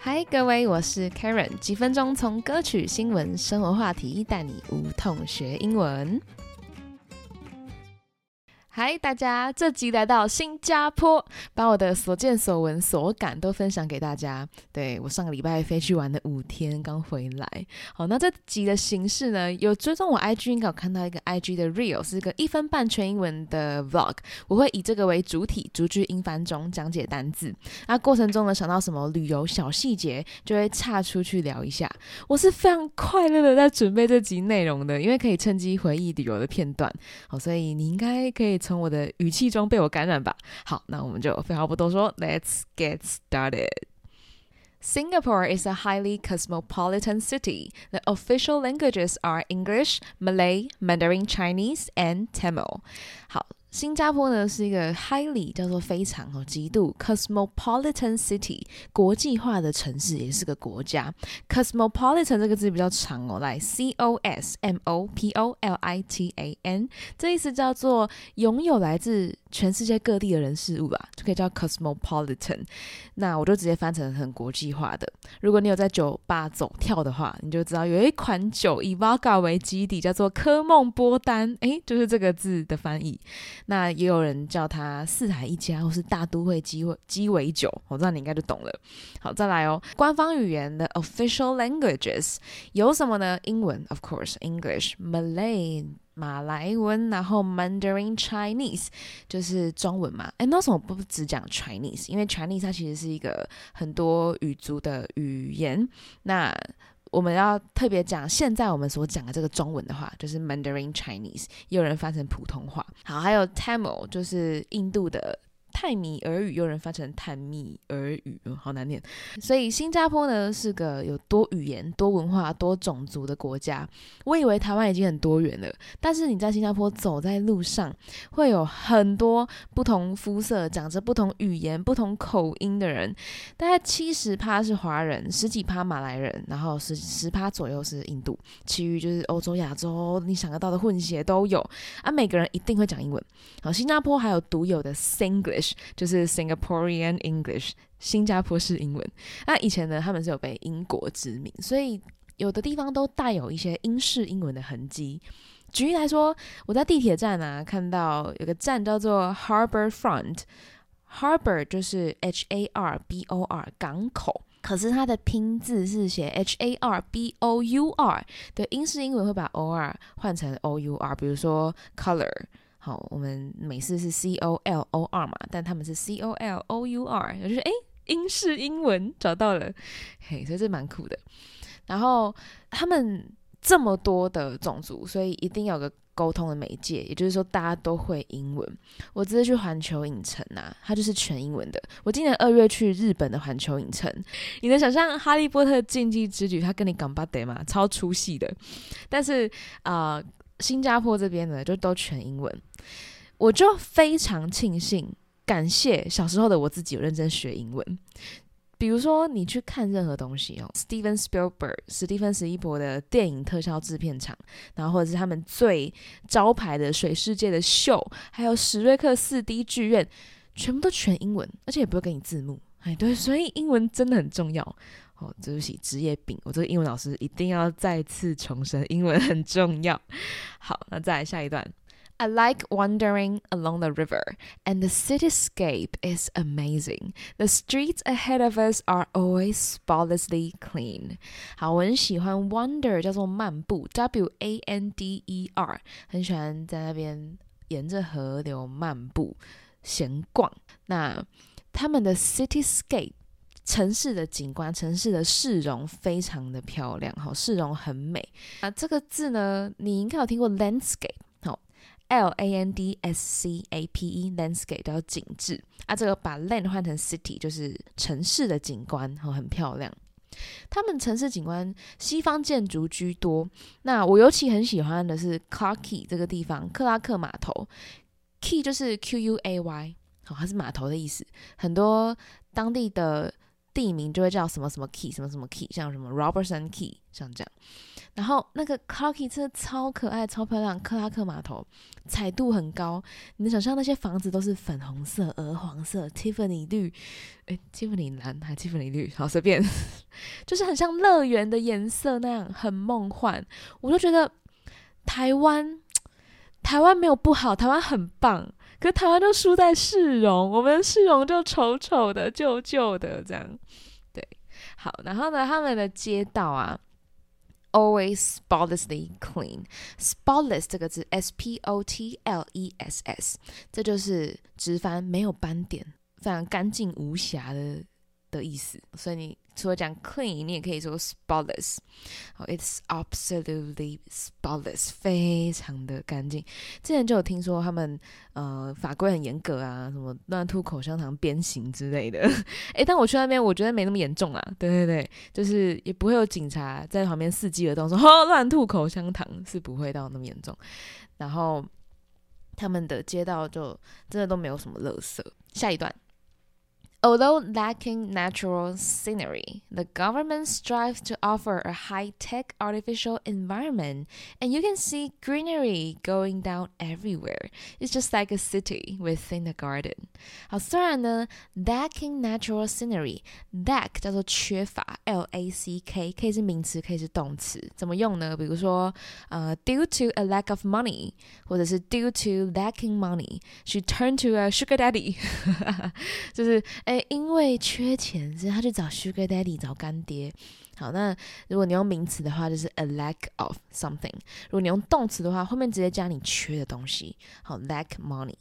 嗨，各位，我是 Karen，几分钟从歌曲、新闻、生活话题带你无痛学英文。嗨，大家！这集来到新加坡，把我的所见所闻所感都分享给大家。对我上个礼拜飞去玩了五天，刚回来。好，那这集的形式呢，有追踪我 IG 应该有看到一个 IG 的 Real，是一个一分半全英文的 Vlog。我会以这个为主体，逐句英翻中讲解单字。那过程中呢，想到什么旅游小细节，就会岔出去聊一下。我是非常快乐的在准备这集内容的，因为可以趁机回忆旅游的片段。好，所以你应该可以。从我的语气中被我感染吧。好，那我们就废话不多说，Let's get started. Singapore is a highly cosmopolitan city. The official languages are English, Malay, Mandarin Chinese, and Tamil. 好。 新加坡呢是一个 highly 叫做非常哦极度 cosmopolitan city 国际化的城市，也是个国家。cosmopolitan 这个字比较长哦，来 c o s m o p o l i t a n，这意思叫做拥有来自全世界各地的人事物吧，就可以叫 cosmopolitan。那我就直接翻成很国际化的。如果你有在酒吧走跳的话，你就知道有一款酒以 vodka 为基底，叫做科梦波丹，诶，就是这个字的翻译。那也有人叫它四海一家，或是大都会鸡鸡尾酒，我知道你应该就懂了。好，再来哦，官方语言的 official languages 有什么呢？英文，of course，English，Malay。马来文，然后 Mandarin Chinese 就是中文嘛。哎，那为什么不只讲 Chinese？因为 Chinese 它其实是一个很多语族的语言。那我们要特别讲现在我们所讲的这个中文的话，就是 Mandarin Chinese，也有人翻成普通话。好，还有 Tamil 就是印度的。泰米尔语有人翻成泰米尔语，好难念。所以新加坡呢是个有多语言、多文化、多种族的国家。我以为台湾已经很多元了，但是你在新加坡走在路上，会有很多不同肤色、讲着不同语言、不同口音的人。大概七十趴是华人，十几趴马来人，然后十十趴左右是印度，其余就是欧洲、亚洲，你想得到的混血都有。啊，每个人一定会讲英文。好，新加坡还有独有的 Singlish。就是 Singaporean English，新加坡式英文。那以前呢，他们是有被英国殖民，所以有的地方都带有一些英式英文的痕迹。举例来说，我在地铁站啊，看到有个站叫做 Harbour Front，Harbour 就是 H A R B O R 港口，可是它的拼字是写 H A R B O U R，对，英式英文会把 O R 换成 O U R，比如说 Color。好，我们美式是 C O L O R 嘛，但他们是 C O L O U R，也就是，哎，英式英文找到了，嘿，所以这蛮酷的。然后他们这么多的种族，所以一定要有个沟通的媒介，也就是说大家都会英文。我直接去环球影城啊，它就是全英文的。我今年二月去日本的环球影城，你能想象《哈利波特禁忌之旅》他跟你讲巴德吗？超出戏的。但是啊。新加坡这边呢，就都全英文，我就非常庆幸，感谢小时候的我自己有认真学英文。比如说，你去看任何东西哦，Steven Spielberg 史蒂芬史一博的电影特效制片厂，然后或者是他们最招牌的水世界的秀，还有史瑞克四 D 剧院，全部都全英文，而且也不会给你字幕。哎，对，所以英文真的很重要。哦，对不起，职业病。我这个英文老师一定要再次重申，英文很重要。好，那再来下一段。I like wandering along the river, and the cityscape is amazing. The streets ahead of us are always spotlessly clean. 好，我很喜欢 wander，叫做漫步，W A N D E R，很喜欢在那边沿着河流漫步闲逛。那他们的 cityscape 城市的景观，城市的市容非常的漂亮，哈，市容很美啊。这个字呢，你应该有听过 landscape，好，L A N D S C A P E，landscape 叫景致啊。这个把 land 换成 city，就是城市的景观，哈，很漂亮。他们城市景观西方建筑居多，那我尤其很喜欢的是 Clarke 这个地方，克拉克码头，Key 就是 Q U A Y，好，它是码头的意思，很多当地的。地名就会叫什么什么 Key，什么什么 Key，像什么 Robertson Key，像这样。然后那个 Clarky 真的超可爱、超漂亮，克拉克码头彩度很高。你能想象那些房子都是粉红色、鹅黄色、Tiffany 绿，诶 t i f f a n y 蓝还 Tiffany 绿，好随便，就是很像乐园的颜色那样，很梦幻。我就觉得台湾，台湾没有不好，台湾很棒。可台湾就输在市容，我们市容就丑丑的、旧旧的这样。对，好，然后呢，他们的街道啊，always spotlessly clean。spotless 这个字，s p o t l e s s，这就是直翻没有斑点，非常干净无瑕的的意思。所以你。除了讲 clean，你也可以说 spotless。哦，it's absolutely spotless，非常的干净。之前就有听说他们呃法规很严格啊，什么乱吐口香糖鞭刑之类的。诶，但我去那边，我觉得没那么严重啊。对对对，就是也不会有警察在旁边伺机而动，说 哦乱吐口香糖是不会到那么严重。然后他们的街道就真的都没有什么垃圾。下一段。Although lacking natural scenery, the government strives to offer a high tech artificial environment, and you can see greenery going down everywhere. It's just like a city within a garden. 好，虽然呢，lacking natural scenery，lack 叫做缺乏，l a c k 可以是名词，可以是动词，怎么用呢？比如说，呃，due to a lack of money，或者是 due to lacking money，she turned to a sugar daddy，就是。 哎，因为缺钱，所以他去找 Sugar Daddy，找干爹。好，那如果你用名词的话，就是 a lack of something；如果你用动词的话，后面直接加你缺的东西。好，lack money。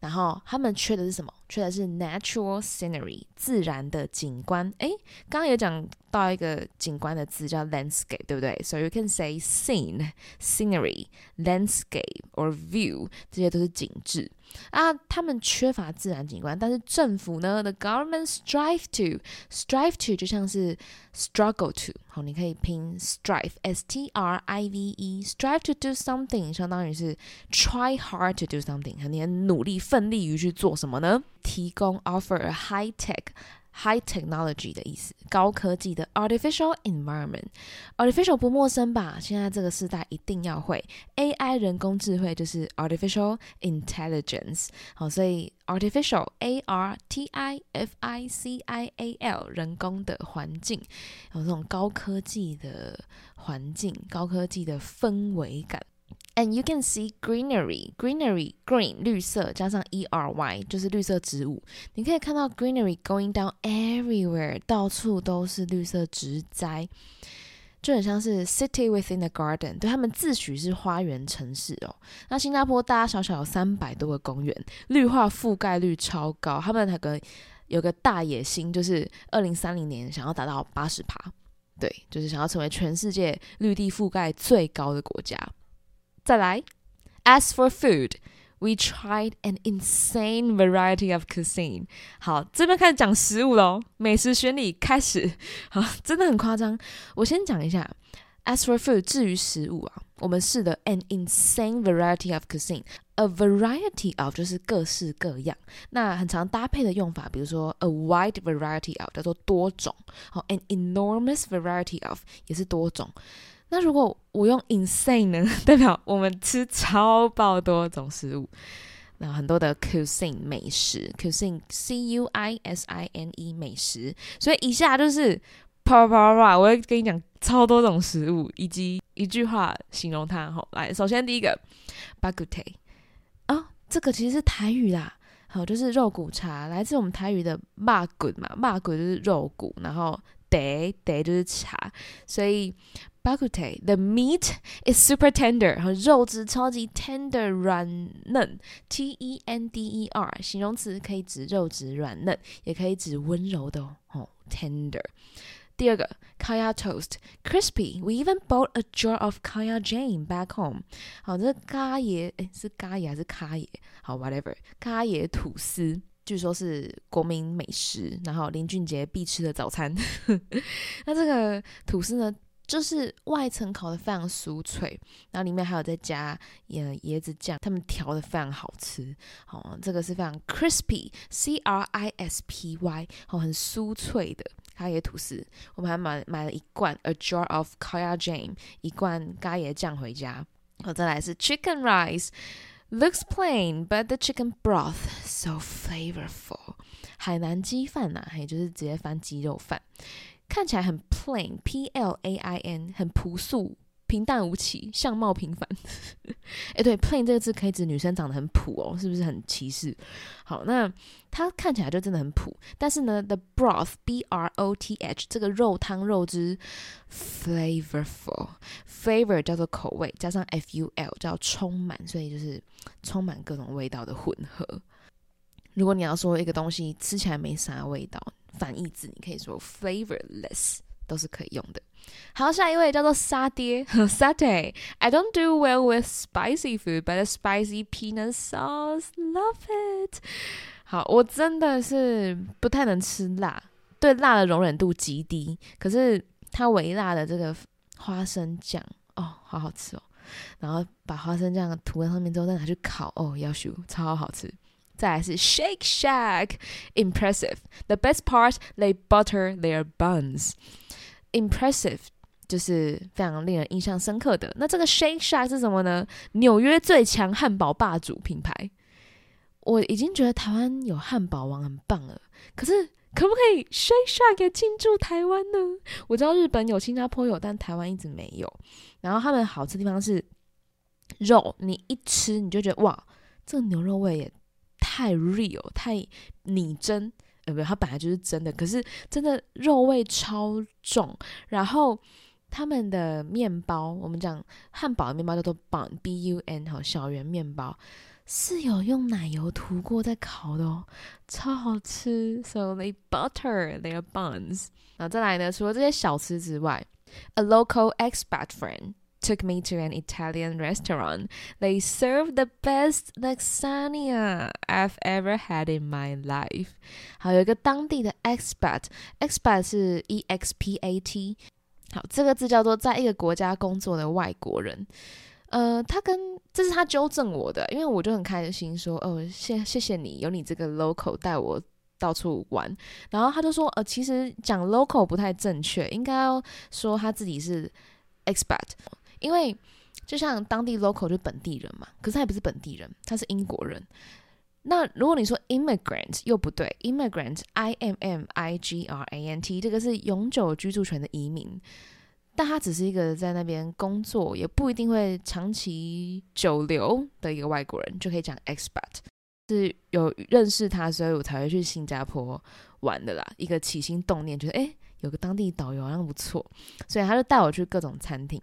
然后他们缺的是什么？缺的是 natural scenery，自然的景观。诶，刚刚有讲到一个景观的字叫 landscape，对不对？So you can say scene, scenery, landscape or view，这些都是景致啊。他们缺乏自然景观，但是政府呢，the government strive to strive to 就像是 struggle to，好，你可以拼 strive，s t r i v e，strive to do something，相当于是 try hard to do something，你很努力、奋力于去做什么呢？提供 offer a high tech high technology 的意思，高科技的 artificial environment。artificial 不陌生吧？现在这个时代一定要会 AI 人工智慧就是 artificial intelligence。好，所以 artificial a r t i f i c i a l 人工的环境，有这种高科技的环境，高科技的氛围感。And you can see greenery, greenery, green 绿色加上 e r y 就是绿色植物。你可以看到 greenery going down everywhere，到处都是绿色植栽，就很像是 city within a garden。对他们自诩是花园城市哦。那新加坡大大小小有三百多个公园，绿化覆盖率超高。他们那个有个大野心，就是二零三零年想要达到八十趴，对，就是想要成为全世界绿地覆盖最高的国家。再来，As for food, we tried an insane variety of cuisine。好，这边开始讲食物喽，美食选礼开始。好，真的很夸张。我先讲一下，As for food，至于食物啊，我们试的 an insane variety of cuisine。A variety of 就是各式各样，那很常搭配的用法，比如说 a wide variety of 叫做多种，好，an enormous variety of 也是多种。 那如果我用 insane 呢？代表我们吃超爆多种食物，那很多的 cuisine 美食，cuisine c u i s i n e 美食。所以以下就是啪啪啪，我会跟你讲超多种食物，以及一句话形容它。好，来，首先第一个 bagute 啊，这个其实是台语啦，好，就是肉骨茶，来自我们台语的骂骨嘛，骂骨就是肉骨，然后得得就是茶，所以。Bakute, the meat is super tender，和肉质超级 tender 软嫩，T E N D E R 形容词可以指肉质软嫩，也可以指温柔的哦，tender。第二个，kaya toast crispy。We even bought a jar of kaya jam back home。好，这咖椰诶是咖椰还是咖椰？好，whatever，咖椰吐司。据说是国民美食，然后林俊杰必吃的早餐。那这个吐司呢？就是外层烤的非常酥脆，然后里面还有再加椰椰子酱，他们调的非常好吃。好，这个是非常 crispy，c r i s p y，好，很酥脆的咖椰吐司。我们还买买了一罐 a jar of kaya jam，一罐咖椰酱回家。好，再来是 chicken rice。Looks plain, but the chicken broth so flavorful。海南鸡饭呐，也就是直接翻鸡肉饭，看起来很 plain，P L A I N，很朴素。平淡无奇，相貌平凡。哎，对，plain 这个字可以指女生长得很普哦，是不是很歧视？好，那它看起来就真的很普，但是呢，the broth，b r o t h，这个肉汤肉汁，flavorful，flavor 叫做口味，加上 f u l 叫充满，所以就是充满各种味道的混合。如果你要说一个东西吃起来没啥味道，反义字你可以说 flavorless，都是可以用的。好，下一位叫做沙爹 （Satay）。I don't do well with spicy food, but a spicy peanut sauce, love it。好，我真的是不太能吃辣，对辣的容忍度极低。可是它微辣的这个花生酱，哦，好好吃哦。然后把花生酱涂在上面之后，再拿去烤，哦，要修，超好吃。再来是 Shake Shack，impressive。The best part, they butter their buns。Impressive 就是非常令人印象深刻的。那这个 Shake Shack 是什么呢？纽约最强汉堡霸主品牌。我已经觉得台湾有汉堡王很棒了，可是可不可以 Shake Shack 也进驻台湾呢？我知道日本有，新加坡有，但台湾一直没有。然后他们好吃的地方是肉，你一吃你就觉得哇，这个牛肉味也太 real，太拟真。呃，不，它本来就是真的，可是真的肉味超重。然后他们的面包，我们讲汉堡的面包叫做 bun，b u n，哈，小圆面包是有用奶油涂过再烤的哦，超好吃。So they butter their buns。然后再来呢，除了这些小吃之外，a local expat friend。Took me to an Italian restaurant. They served the best lasagna I've ever had in my life. 好，有一个当地的 expat，expat 是 e x p a t。好，这个字叫做在一个国家工作的外国人。呃，他跟这是他纠正我的，因为我就很开心说，哦，谢谢谢你，有你这个 local 带我到处玩。然后他就说，呃，其实讲 local 不太正确，应该要说他自己是 expat。因为就像当地 local 就本地人嘛，可是他也不是本地人，他是英国人。那如果你说 immigrant 又不对，immigrant i m m i g r a n t 这个是永久居住权的移民，但他只是一个在那边工作，也不一定会长期久留的一个外国人，就可以讲 expat。是有认识他，所以我才会去新加坡玩的啦。一个起心动念，觉得哎。有个当地导游好像不错，所以他就带我去各种餐厅。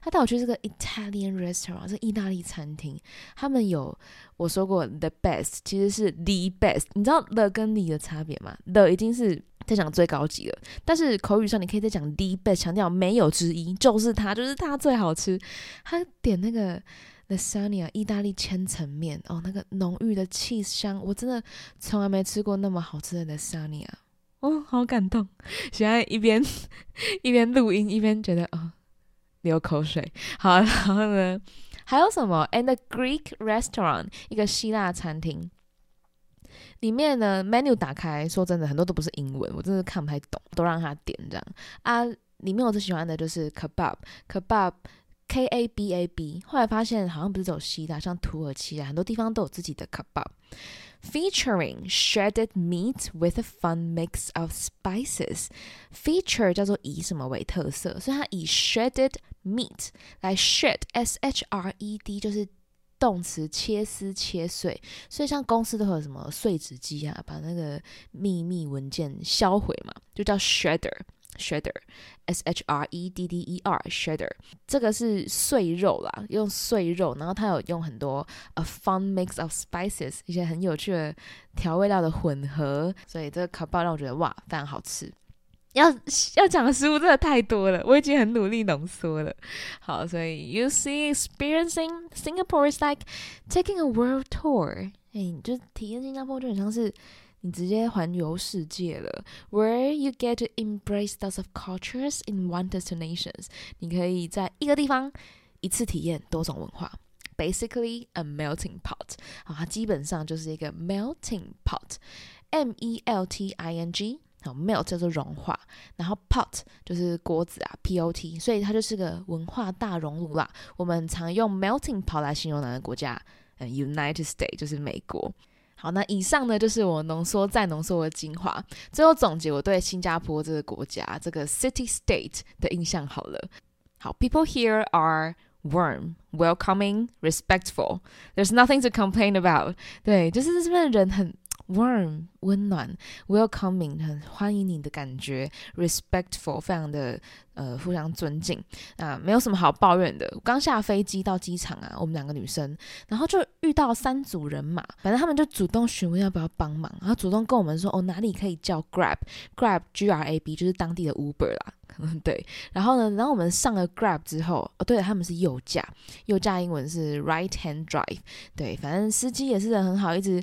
他带我去这个 Italian restaurant，是意大利餐厅。他们有我说过 the best，其实是 the best。你知道 the 跟 the 的差别吗？the 已经是在讲最高级了，但是口语上你可以再讲 the best，强调没有之一，就是它，就是它最好吃。他点那个 lasagna 意大利千层面，哦，那个浓郁的 cheese 香，我真的从来没吃过那么好吃的 lasagna。哦，好感动！现在一边 一边录音，一边觉得啊，流口水。好，然后呢，还有什么？And a Greek restaurant，一个希腊餐厅。里面呢，menu 打开，说真的，很多都不是英文，我真的看不太懂，都让他点这样啊。里面我最喜欢的就是 kebab，kebab，k a b a b。后来发现好像不是只有希腊，像土耳其啊，很多地方都有自己的 kebab。featuring shredded meat with a fun mix of spices. Feature 叫做以什么为特色，所以它以 shredded meat 来 shred s h r e d 就是动词切丝切碎，所以像公司都会有什么碎纸机啊，把那个秘密文件销毁嘛，就叫 shredder。 Shredder，s h r e d d e r，shredder，这个是碎肉啦，用碎肉，然后它有用很多 a fun mix of spices，一些很有趣的调味料的混合，所以这个卡巴让我觉得哇，非常好吃。要要讲的食物真的太多了，我已经很努力浓缩了。好，所以 you see experiencing Singapore is like taking a world tour，哎，你就体验新加坡就很像是。你直接环游世界了，where you get to embrace lots of cultures in one destinations。你可以在一个地方一次体验多种文化，basically a melting pot。好，它基本上就是一个 melting pot，M E L T I N G。好，melt 叫做融化，然后 pot 就是锅子啊，p o t，所以它就是个文化大熔炉啦。我们常用 melting pot 来形容哪个国家？嗯，United States 就是美国。好，那以上呢就是我浓缩再浓缩的精华。最后总结我对新加坡这个国家这个 city state 的印象好了。好，people here are warm, welcoming, respectful. There's nothing to complain about. 对，就是这边的人很。Warm 温暖，welcoming 很欢迎你的感觉，respectful 非常的呃互相尊敬啊，没有什么好抱怨的。刚下飞机到机场啊，我们两个女生，然后就遇到三组人马，反正他们就主动询问要不要帮忙，然后主动跟我们说哦哪里可以叫 grab，grab G R A B 就是当地的 Uber 啦，对。然后呢，然后我们上了 grab 之后，哦对了，他们是右驾，右驾英文是 right hand drive，对，反正司机也是人很好，一直。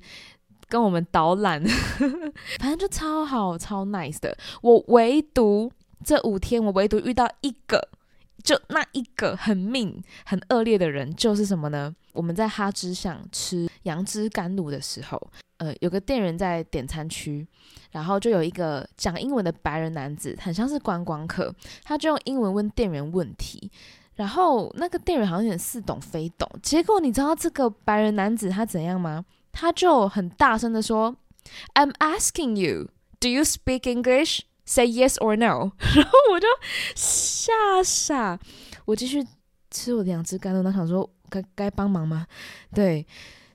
跟我们导览，反正就超好超 nice 的。我唯独这五天，我唯独遇到一个，就那一个很命很恶劣的人，就是什么呢？我们在哈芝巷吃杨枝甘露的时候，呃，有个店员在点餐区，然后就有一个讲英文的白人男子，很像是观光客，他就用英文问店员问题，然后那个店员好像有点似懂非懂，结果你知道这个白人男子他怎样吗？他就很大声的说：“I'm asking you, do you speak English? Say yes or no。”然后我就吓傻，我继续吃我的两只甘露，那想说该该帮忙吗？对，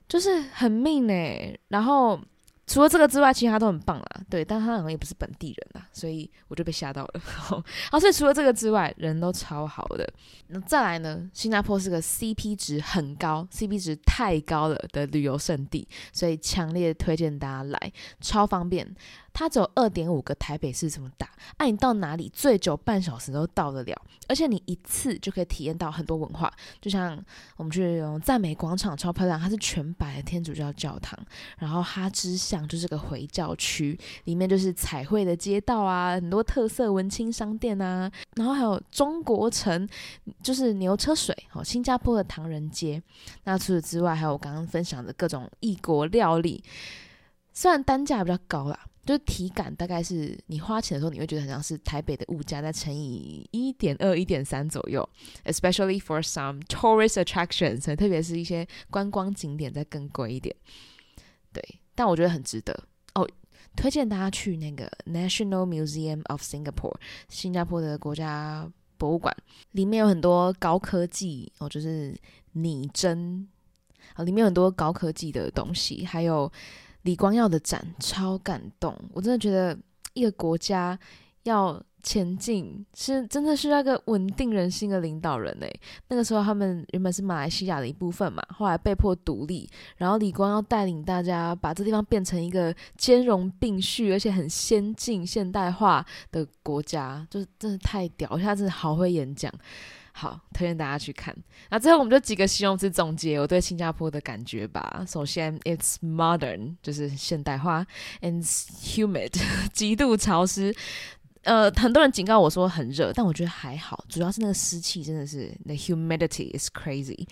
就是很命嘞。然后。除了这个之外，其他都很棒啦。对，但他好像也不是本地人啦，所以我就被吓到了。好，所以除了这个之外，人都超好的。那再来呢？新加坡是个 CP 值很高、CP 值太高了的旅游胜地，所以强烈推荐大家来，超方便。它只有二点五个台北市这么大，哎，你到哪里最久半小时都到得了，而且你一次就可以体验到很多文化。就像我们去赞美广场超漂亮，它是全白的天主教教堂，然后哈芝巷就是个回教区，里面就是彩绘的街道啊，很多特色文青商店啊，然后还有中国城，就是牛车水，哦，新加坡的唐人街。那除此之外，还有我刚刚分享的各种异国料理，虽然单价比较高啦。就是体感大概是你花钱的时候，你会觉得很像是台北的物价再乘以一点二、一点三左右，especially for some tourist attractions，特别是一些观光景点再更贵一点。对，但我觉得很值得哦，推荐大家去那个 National Museum of Singapore，新加坡的国家博物馆，里面有很多高科技哦，就是拟真啊，里面有很多高科技的东西，还有。李光耀的展超感动，我真的觉得一个国家要前进，是真的需要一个稳定人心的领导人诶。那个时候他们原本是马来西亚的一部分嘛，后来被迫独立，然后李光耀带领大家把这地方变成一个兼容并蓄而且很先进现代化的国家，就是真的太屌，他真的好会演讲。好，推荐大家去看。那最后我们就几个形容词总结我对新加坡的感觉吧。首先，it's modern，就是现代化；and humid，极度潮湿。呃，很多人警告我说很热，但我觉得还好，主要是那个湿气真的是，the humidity is crazy。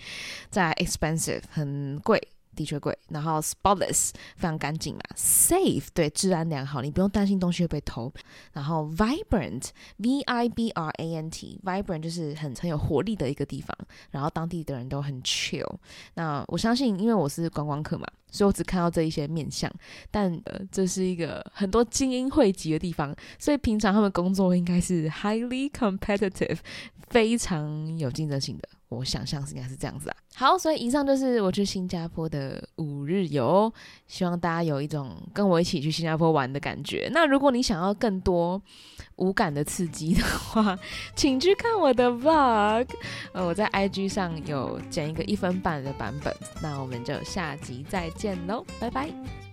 再 expensive，很贵。的确贵，然后 spotless 非常干净嘛，safe 对，治安良好，你不用担心东西会被偷。然后 vibrant v i b r a n t vibrant 就是很很有活力的一个地方，然后当地的人都很 chill。那我相信，因为我是观光客嘛，所以我只看到这一些面相，但呃，这是一个很多精英汇集的地方，所以平常他们工作应该是 highly competitive，非常有竞争性的。我想象是应该是这样子啊。好，所以以上就是我去新加坡的五日游，希望大家有一种跟我一起去新加坡玩的感觉。那如果你想要更多无感的刺激的话，请去看我的 vlog。呃，我在 IG 上有剪一个一分半的版本。那我们就下集再见喽，拜拜。